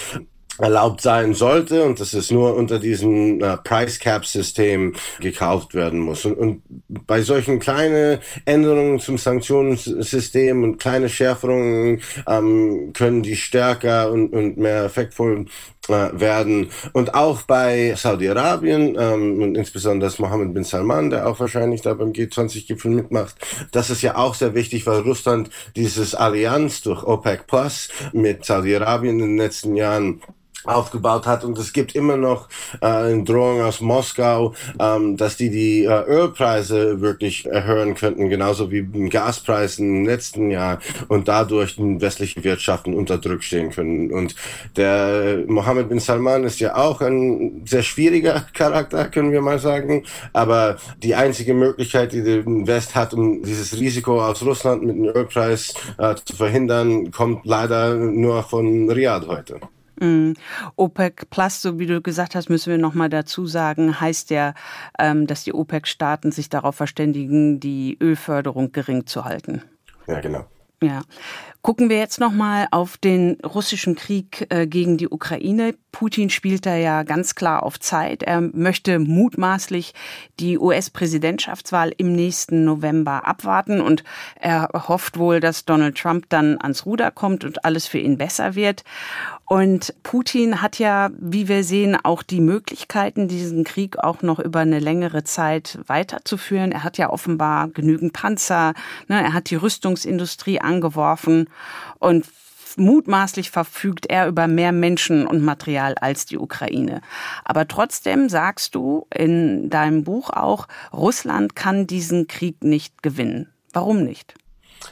Speaker 3: erlaubt sein sollte und dass es nur unter diesem äh, Price Cap System gekauft werden muss. Und, und bei solchen kleinen Änderungen zum Sanktionssystem und kleine Schärferungen ähm, können die stärker und, und mehr effektvoll äh, werden. Und auch bei Saudi-Arabien ähm, und insbesondere Mohammed bin Salman, der auch wahrscheinlich da beim G20-Gipfel mitmacht, das ist ja auch sehr wichtig, weil Russland dieses Allianz durch OPEC Plus mit Saudi-Arabien in den letzten Jahren aufgebaut hat und es gibt immer noch äh, eine Drohung aus Moskau, ähm, dass die die äh, Ölpreise wirklich erhöhen könnten, genauso wie den Gaspreis im letzten Jahr und dadurch den westlichen Wirtschaften unter Druck stehen können. Und der Mohammed bin Salman ist ja auch ein sehr schwieriger Charakter, können wir mal sagen, aber die einzige Möglichkeit, die der West hat, um dieses Risiko aus Russland mit dem Ölpreis äh, zu verhindern, kommt leider nur von Riyadh heute.
Speaker 1: Mm. OPEC Plus, so wie du gesagt hast, müssen wir nochmal dazu sagen, heißt ja, ähm, dass die OPEC-Staaten sich darauf verständigen, die Ölförderung gering zu halten.
Speaker 3: Ja, genau.
Speaker 1: Ja. Gucken wir jetzt nochmal auf den russischen Krieg äh, gegen die Ukraine. Putin spielt da ja ganz klar auf Zeit. Er möchte mutmaßlich die US-Präsidentschaftswahl im nächsten November abwarten und er hofft wohl, dass Donald Trump dann ans Ruder kommt und alles für ihn besser wird. Und Putin hat ja, wie wir sehen, auch die Möglichkeiten, diesen Krieg auch noch über eine längere Zeit weiterzuführen. Er hat ja offenbar genügend Panzer, ne? er hat die Rüstungsindustrie angeworfen und mutmaßlich verfügt er über mehr Menschen und Material als die Ukraine. Aber trotzdem sagst du in deinem Buch auch, Russland kann diesen Krieg nicht gewinnen. Warum nicht?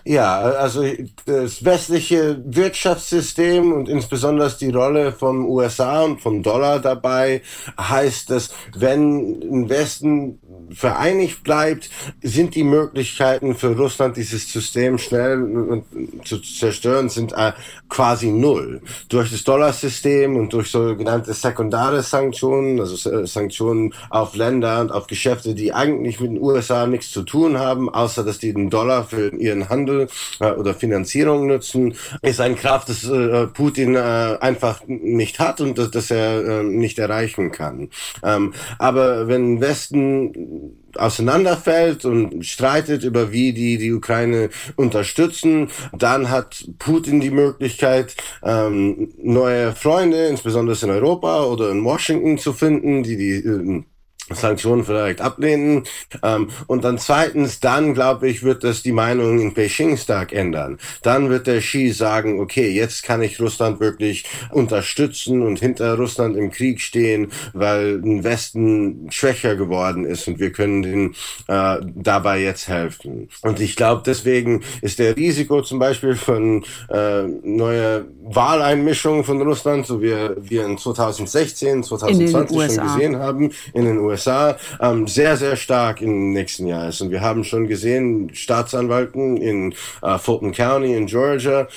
Speaker 3: Ja, also das westliche Wirtschaftssystem und insbesondere die Rolle von USA und vom Dollar dabei heißt, dass wenn im Westen vereinigt bleibt, sind die Möglichkeiten für Russland dieses System schnell zu zerstören sind äh, quasi null. Durch das Dollarsystem und durch sogenannte sekundäre Sanktionen, also Sanktionen auf Länder und auf Geschäfte, die eigentlich mit den USA nichts zu tun haben, außer dass die den Dollar für ihren Handel äh, oder Finanzierung nutzen, ist eine Kraft, das äh, Putin äh, einfach nicht hat und das, das er äh, nicht erreichen kann. Ähm, aber wenn Westen auseinanderfällt und streitet über wie die die Ukraine unterstützen, dann hat Putin die Möglichkeit ähm, neue Freunde, insbesondere in Europa oder in Washington zu finden, die die äh, Sanktionen vielleicht ablehnen. Ähm, und dann zweitens, dann glaube ich, wird das die Meinung in Beijing stark ändern. Dann wird der Xi sagen, okay, jetzt kann ich Russland wirklich unterstützen und hinter Russland im Krieg stehen, weil ein Westen schwächer geworden ist und wir können den äh, dabei jetzt helfen. Und ich glaube, deswegen ist der Risiko zum Beispiel von äh, neuer Wahleinmischung von Russland, so wie wir in 2016, 2020 schon gesehen haben, in den USA, USA ähm, sehr, sehr stark im nächsten Jahr ist. Und wir haben schon gesehen, Staatsanwalten in äh, Fulton County in Georgia,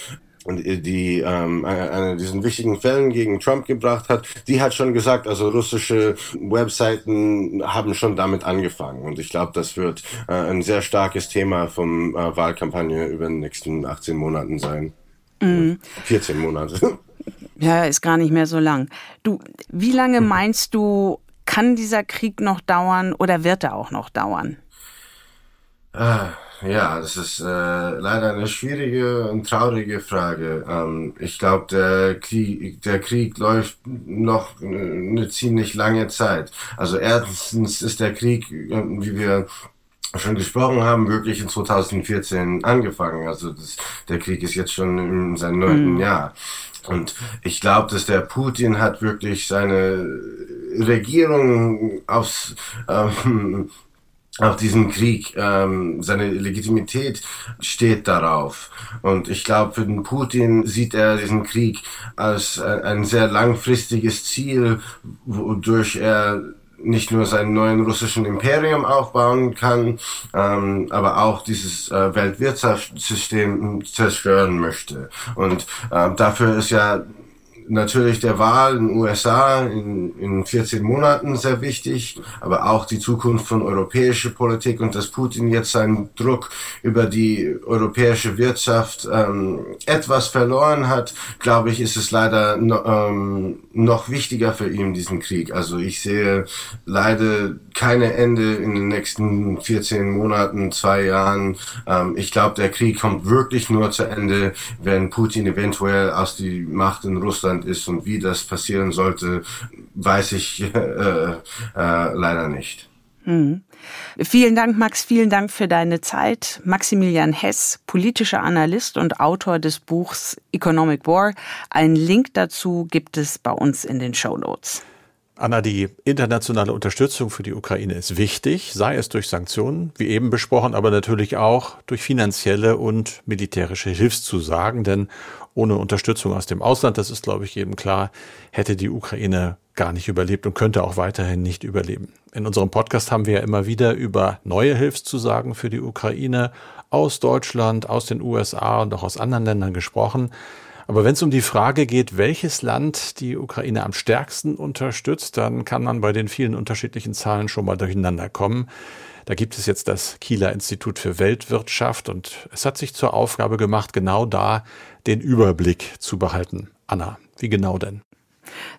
Speaker 3: und die ähm, eine diesen wichtigen Fällen gegen Trump gebracht hat, die hat schon gesagt, also russische Webseiten haben schon damit angefangen. Und ich glaube, das wird äh, ein sehr starkes Thema vom äh, Wahlkampagne über den nächsten 18 Monaten sein. Mhm. 14 Monate.
Speaker 1: Ja, ist gar nicht mehr so lang. Du, wie lange mhm. meinst du, kann dieser Krieg noch dauern oder wird er auch noch dauern?
Speaker 3: Ah, ja, das ist äh, leider eine schwierige und traurige Frage. Ähm, ich glaube, der Krieg, der Krieg läuft noch eine ziemlich lange Zeit. Also erstens ist der Krieg, wie wir schon gesprochen haben, wirklich in 2014 angefangen. Also das, der Krieg ist jetzt schon in seinem neunten mhm. Jahr. Und ich glaube, dass der Putin hat wirklich seine Regierung aufs, ähm, auf diesen Krieg, ähm, seine Legitimität steht darauf. Und ich glaube, für den Putin sieht er diesen Krieg als ein, sehr langfristiges Ziel, wodurch er nicht nur seinen neuen russischen Imperium aufbauen kann, ähm, aber auch dieses äh, Weltwirtschaftssystem zerstören möchte. Und äh, dafür ist ja natürlich der Wahl in den USA in, in 14 Monaten sehr wichtig, aber auch die Zukunft von europäischer Politik und dass Putin jetzt seinen Druck über die europäische Wirtschaft ähm, etwas verloren hat, glaube ich, ist es leider no, ähm, noch wichtiger für ihn, diesen Krieg. Also ich sehe leider keine Ende in den nächsten 14 Monaten, zwei Jahren. Ähm, ich glaube, der Krieg kommt wirklich nur zu Ende, wenn Putin eventuell aus die Macht in Russland Zustand ist und wie das passieren sollte, weiß ich äh, äh, leider nicht.
Speaker 1: Mhm. Vielen Dank, Max. Vielen Dank für deine Zeit. Maximilian Hess, politischer Analyst und Autor des Buchs Economic War. Einen Link dazu gibt es bei uns in den Show Notes.
Speaker 2: Anna, die internationale Unterstützung für die Ukraine ist wichtig, sei es durch Sanktionen, wie eben besprochen, aber natürlich auch durch finanzielle und militärische Hilfszusagen, denn ohne Unterstützung aus dem Ausland, das ist, glaube ich, jedem klar, hätte die Ukraine gar nicht überlebt und könnte auch weiterhin nicht überleben. In unserem Podcast haben wir ja immer wieder über neue Hilfszusagen für die Ukraine aus Deutschland, aus den USA und auch aus anderen Ländern gesprochen. Aber wenn es um die Frage geht, welches Land die Ukraine am stärksten unterstützt, dann kann man bei den vielen unterschiedlichen Zahlen schon mal durcheinander kommen. Da gibt es jetzt das Kieler Institut für Weltwirtschaft und es hat sich zur Aufgabe gemacht, genau da den Überblick zu behalten. Anna, wie genau denn?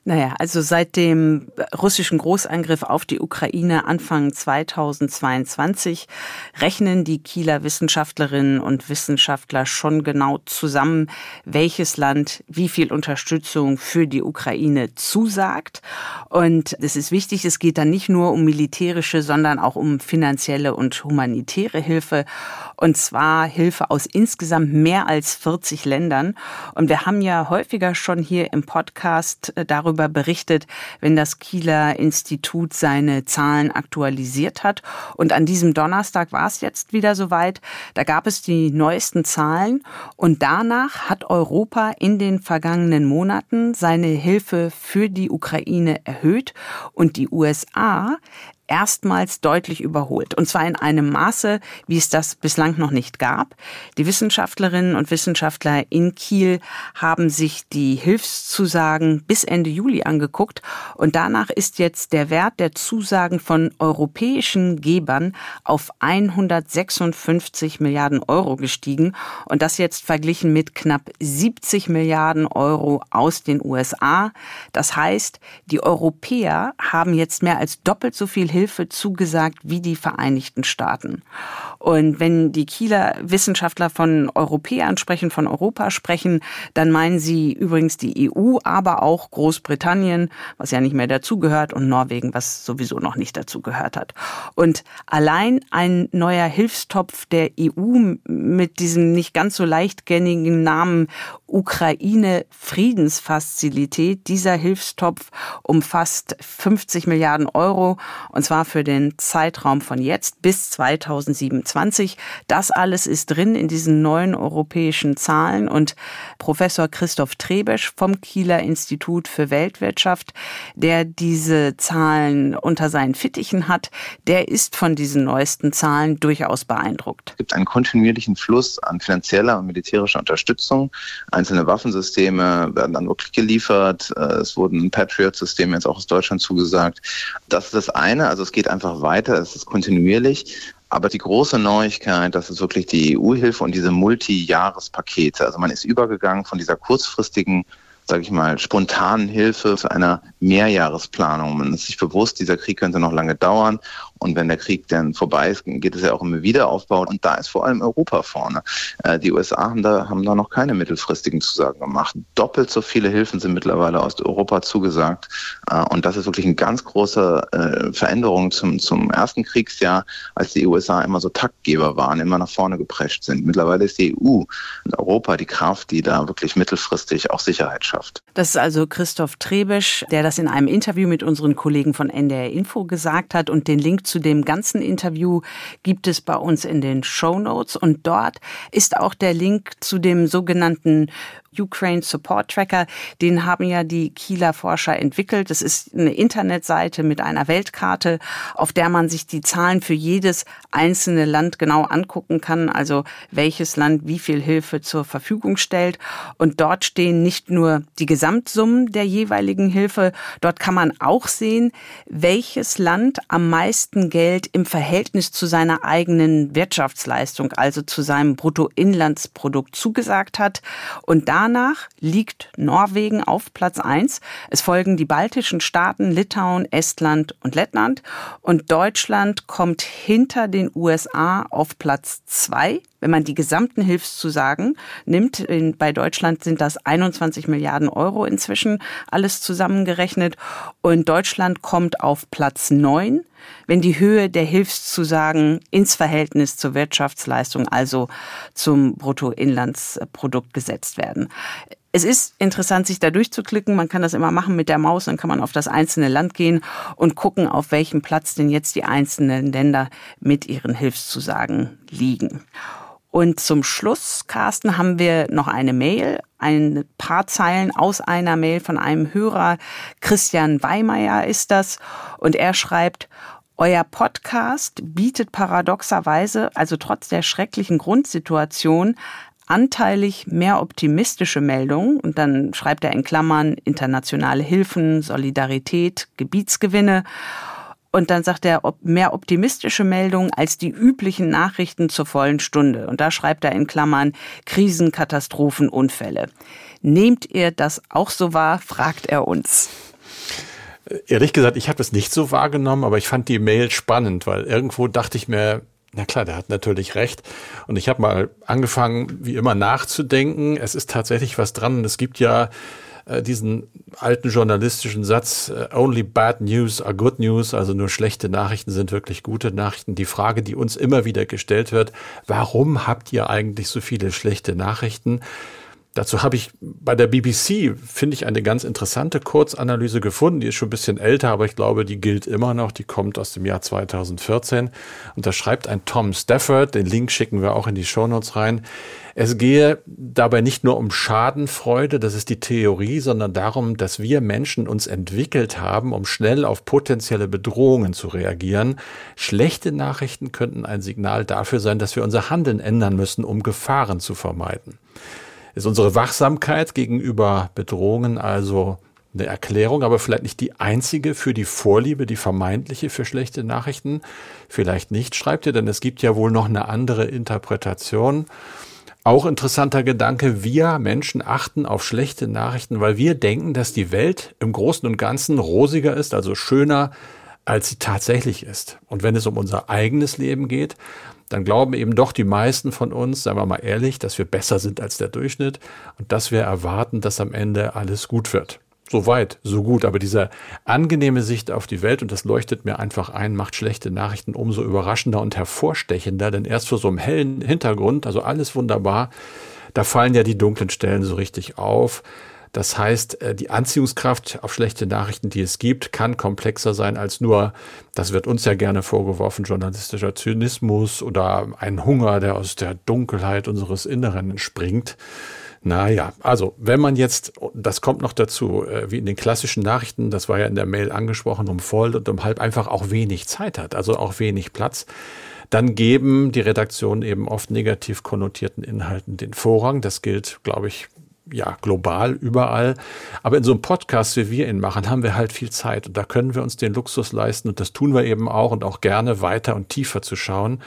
Speaker 1: Naja, also seit dem russischen Großangriff auf die Ukraine Anfang 2022 rechnen die Kieler Wissenschaftlerinnen und Wissenschaftler schon genau zusammen, welches Land wie viel Unterstützung für die Ukraine zusagt. Und es ist wichtig, es geht dann nicht nur um militärische, sondern auch um finanzielle und humanitäre Hilfe. Und zwar Hilfe aus insgesamt mehr als 40 Ländern. Und wir haben ja häufiger schon hier im Podcast äh, darüber darüber berichtet, wenn das Kieler Institut seine Zahlen aktualisiert hat. Und an diesem Donnerstag war es jetzt wieder soweit. Da gab es die neuesten Zahlen. Und danach hat Europa in den vergangenen Monaten seine Hilfe für die Ukraine erhöht. Und die USA erstmals deutlich überholt. Und zwar in einem Maße, wie es das bislang noch nicht gab. Die Wissenschaftlerinnen und Wissenschaftler in Kiel haben sich die Hilfszusagen bis Ende Juli angeguckt. Und danach ist jetzt der Wert der Zusagen von europäischen Gebern auf 156 Milliarden Euro gestiegen. Und das jetzt verglichen mit knapp 70 Milliarden Euro aus den USA. Das heißt, die Europäer haben jetzt mehr als doppelt so viel Hilfe zugesagt wie die Vereinigten Staaten. Und wenn die Kieler Wissenschaftler von Europäern sprechen, von Europa sprechen, dann meinen sie übrigens die EU, aber auch Großbritannien, was ja nicht mehr dazugehört, und Norwegen, was sowieso noch nicht dazugehört hat. Und allein ein neuer Hilfstopf der EU mit diesem nicht ganz so leichtgängigen Namen Ukraine Friedensfazilität, dieser Hilfstopf umfasst 50 Milliarden Euro, und zwar für den Zeitraum von jetzt bis 2027. Das alles ist drin in diesen neuen europäischen Zahlen und Professor Christoph Trebesch vom Kieler Institut für Weltwirtschaft, der diese Zahlen unter seinen Fittichen hat, der ist von diesen neuesten Zahlen durchaus beeindruckt.
Speaker 4: Es gibt einen kontinuierlichen Fluss an finanzieller und militärischer Unterstützung. Einzelne Waffensysteme werden dann wirklich geliefert. Es wurden Patriot-Systeme jetzt auch aus Deutschland zugesagt. Das ist das eine. Also es geht einfach weiter. Es ist kontinuierlich. Aber die große Neuigkeit, das ist wirklich die EU-Hilfe und diese Multi-Jahrespakete. Also man ist übergegangen von dieser kurzfristigen sage ich mal, spontanen Hilfe zu einer Mehrjahresplanung. Man ist sich bewusst, dieser Krieg könnte noch lange dauern. Und wenn der Krieg dann vorbei ist, geht es ja auch um Wiederaufbau. Und da ist vor allem Europa vorne. Äh, die USA haben da, haben da noch keine mittelfristigen Zusagen gemacht. Doppelt so viele Hilfen sind mittlerweile aus Europa zugesagt. Äh, und das ist wirklich eine ganz große äh, Veränderung zum, zum ersten Kriegsjahr, als die USA immer so Taktgeber waren, immer nach vorne geprescht sind. Mittlerweile ist die EU und Europa die Kraft, die da wirklich mittelfristig auch Sicherheit schafft.
Speaker 1: Das ist also Christoph Trebisch, der das in einem Interview mit unseren Kollegen von NDR Info gesagt hat und den Link zu dem ganzen Interview gibt es bei uns in den Show Notes. Und dort ist auch der Link zu dem sogenannten Ukraine Support Tracker, den haben ja die Kieler Forscher entwickelt. Das ist eine Internetseite mit einer Weltkarte, auf der man sich die Zahlen für jedes einzelne Land genau angucken kann, also welches Land wie viel Hilfe zur Verfügung stellt. Und dort stehen nicht nur die Gesamtsummen der jeweiligen Hilfe, dort kann man auch sehen, welches Land am meisten Geld im Verhältnis zu seiner eigenen Wirtschaftsleistung, also zu seinem Bruttoinlandsprodukt zugesagt hat. Und da Danach liegt Norwegen auf Platz 1. Es folgen die baltischen Staaten Litauen, Estland und Lettland. Und Deutschland kommt hinter den USA auf Platz 2. Wenn man die gesamten Hilfszusagen nimmt, in, bei Deutschland sind das 21 Milliarden Euro inzwischen alles zusammengerechnet. Und Deutschland kommt auf Platz 9 wenn die Höhe der Hilfszusagen ins Verhältnis zur Wirtschaftsleistung, also zum Bruttoinlandsprodukt gesetzt werden. Es ist interessant, sich da durchzuklicken. Man kann das immer machen mit der Maus. Dann kann man auf das einzelne Land gehen und gucken, auf welchem Platz denn jetzt die einzelnen Länder mit ihren Hilfszusagen liegen. Und zum Schluss, Carsten, haben wir noch eine Mail, ein paar Zeilen aus einer Mail von einem Hörer. Christian Weimeyer ist das. Und er schreibt, euer Podcast bietet paradoxerweise, also trotz der schrecklichen Grundsituation, anteilig mehr optimistische Meldungen und dann schreibt er in Klammern internationale Hilfen, Solidarität, Gebietsgewinne und dann sagt er mehr optimistische Meldungen als die üblichen Nachrichten zur vollen Stunde und da schreibt er in Klammern Krisen, Katastrophen, Unfälle. Nehmt ihr das auch so wahr, fragt er uns.
Speaker 2: Ehrlich gesagt, ich habe es nicht so wahrgenommen, aber ich fand die Mail spannend, weil irgendwo dachte ich mir, na klar, der hat natürlich recht. Und ich habe mal angefangen, wie immer nachzudenken. Es ist tatsächlich was dran. Es gibt ja äh, diesen alten journalistischen Satz, äh, only bad news are good news, also nur schlechte Nachrichten sind wirklich gute Nachrichten. Die Frage, die uns immer wieder gestellt wird, warum habt ihr eigentlich so viele schlechte Nachrichten? Dazu habe ich bei der BBC, finde ich, eine ganz interessante Kurzanalyse gefunden. Die ist schon ein bisschen älter, aber ich glaube, die gilt immer noch. Die kommt aus dem Jahr 2014. Und da schreibt ein Tom Stafford, den Link schicken wir auch in die Shownotes rein. Es gehe dabei nicht nur um Schadenfreude, das ist die Theorie, sondern darum, dass wir Menschen uns entwickelt haben, um schnell auf potenzielle Bedrohungen zu reagieren. Schlechte Nachrichten könnten ein Signal dafür sein, dass wir unser Handeln ändern müssen, um Gefahren zu vermeiden. Ist unsere Wachsamkeit gegenüber Bedrohungen also eine Erklärung, aber vielleicht nicht die einzige für die Vorliebe, die vermeintliche für schlechte Nachrichten? Vielleicht nicht, schreibt ihr, denn es gibt ja wohl noch eine andere Interpretation. Auch interessanter Gedanke, wir Menschen achten auf schlechte Nachrichten, weil wir denken, dass die Welt im Großen und Ganzen rosiger ist, also schöner, als sie tatsächlich ist. Und wenn es um unser eigenes Leben geht, dann glauben eben doch die meisten von uns, sagen wir mal ehrlich, dass wir besser sind als der Durchschnitt und dass wir erwarten, dass am Ende alles gut wird. So weit, so gut. Aber diese angenehme Sicht auf die Welt, und das leuchtet mir einfach ein, macht schlechte Nachrichten umso überraschender und hervorstechender, denn erst vor so einem hellen Hintergrund, also alles wunderbar, da fallen ja die dunklen Stellen so richtig auf. Das heißt, äh, die Anziehungskraft auf schlechte Nachrichten, die es gibt, kann komplexer sein als nur, das wird uns ja gerne vorgeworfen, journalistischer Zynismus oder ein Hunger, der aus der Dunkelheit unseres Inneren entspringt. Naja, also wenn man jetzt, das kommt noch dazu, äh, wie in den klassischen Nachrichten, das war ja in der Mail angesprochen, um voll und um halb einfach auch wenig Zeit hat, also auch wenig Platz, dann geben die Redaktionen eben oft negativ konnotierten Inhalten den Vorrang. Das gilt, glaube ich, ja, global, überall. Aber in so einem Podcast, wie wir ihn machen, haben wir halt viel Zeit. Und da können wir uns den Luxus leisten. Und das tun wir eben auch und auch gerne weiter und tiefer zu schauen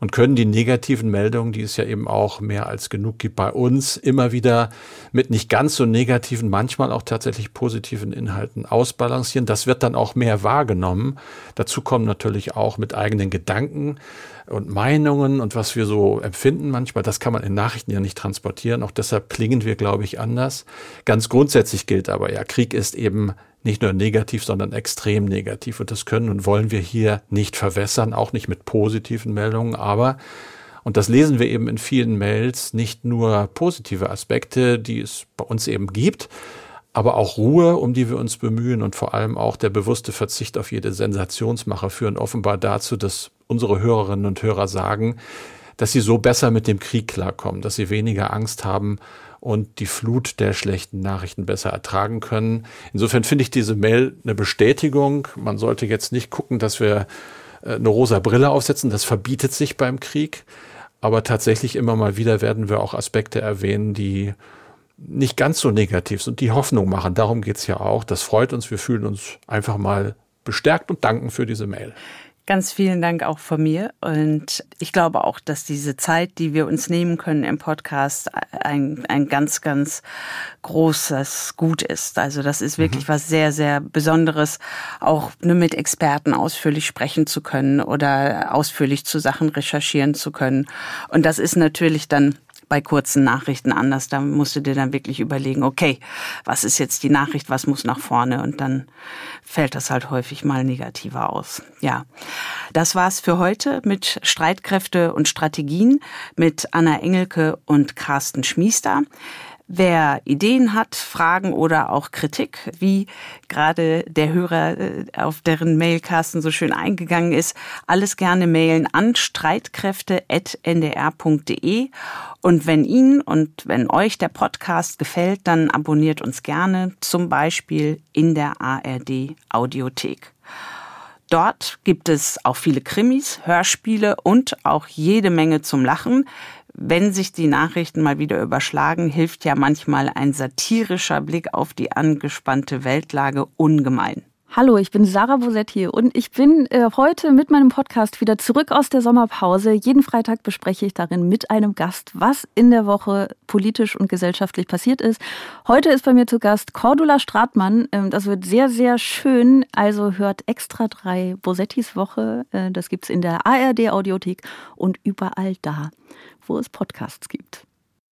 Speaker 2: und können die negativen Meldungen, die es ja eben auch mehr als genug gibt bei uns, immer wieder mit nicht ganz so negativen, manchmal auch tatsächlich positiven Inhalten ausbalancieren. Das wird dann auch mehr wahrgenommen. Dazu kommen natürlich auch mit eigenen Gedanken und Meinungen und was wir so empfinden manchmal, das kann man in Nachrichten ja nicht transportieren. Auch deshalb klingen wir, glaube ich, anders. Ganz grundsätzlich gilt aber ja, Krieg ist eben nicht nur negativ, sondern extrem negativ. Und das können und wollen wir hier nicht verwässern, auch nicht mit positiven Meldungen. Aber, und das lesen wir eben in vielen Mails, nicht nur positive Aspekte, die es bei uns eben gibt, aber auch Ruhe, um die wir uns bemühen und vor allem auch der bewusste Verzicht auf jede Sensationsmache führen offenbar dazu, dass unsere Hörerinnen und Hörer sagen, dass sie so besser mit dem Krieg klarkommen, dass sie weniger Angst haben und die Flut der schlechten Nachrichten besser ertragen können. Insofern finde ich diese Mail eine Bestätigung. Man sollte jetzt nicht gucken, dass wir äh, eine rosa Brille aufsetzen. Das verbietet sich beim Krieg. Aber tatsächlich immer mal wieder werden wir auch Aspekte erwähnen, die nicht ganz so negativ sind, die Hoffnung machen. Darum geht's ja auch. Das freut uns. Wir fühlen uns einfach mal bestärkt und danken für diese Mail.
Speaker 1: Ganz vielen Dank auch von mir. Und ich glaube auch, dass diese Zeit, die wir uns nehmen können im Podcast, ein, ein ganz, ganz großes Gut ist. Also das ist wirklich mhm. was sehr, sehr Besonderes, auch nur mit Experten ausführlich sprechen zu können oder ausführlich zu Sachen recherchieren zu können. Und das ist natürlich dann bei kurzen Nachrichten anders. Da musst du dir dann wirklich überlegen, okay, was ist jetzt die Nachricht, was muss nach vorne? Und dann fällt das halt häufig mal negativer aus. Ja, das war's für heute mit Streitkräfte und Strategien mit Anna Engelke und Carsten Schmiester. Wer Ideen hat, Fragen oder auch Kritik, wie gerade der Hörer, äh, auf deren Mailkasten so schön eingegangen ist, alles gerne mailen an streitkräfte.ndr.de. Und wenn Ihnen und wenn euch der Podcast gefällt, dann abonniert uns gerne, zum Beispiel in der ARD Audiothek. Dort gibt es auch viele Krimis, Hörspiele und auch jede Menge zum Lachen wenn sich die Nachrichten mal wieder überschlagen, hilft ja manchmal ein satirischer Blick auf die angespannte Weltlage ungemein.
Speaker 5: Hallo, ich bin Sarah Bosetti und ich bin äh, heute mit meinem Podcast wieder zurück aus der Sommerpause. Jeden Freitag bespreche ich darin mit einem Gast, was in der Woche politisch und gesellschaftlich passiert ist. Heute ist bei mir zu Gast Cordula Stratmann. Ähm, das wird sehr, sehr schön. Also hört extra drei Bosettis Woche. Äh, das gibt's in der ARD Audiothek und überall da, wo es Podcasts gibt.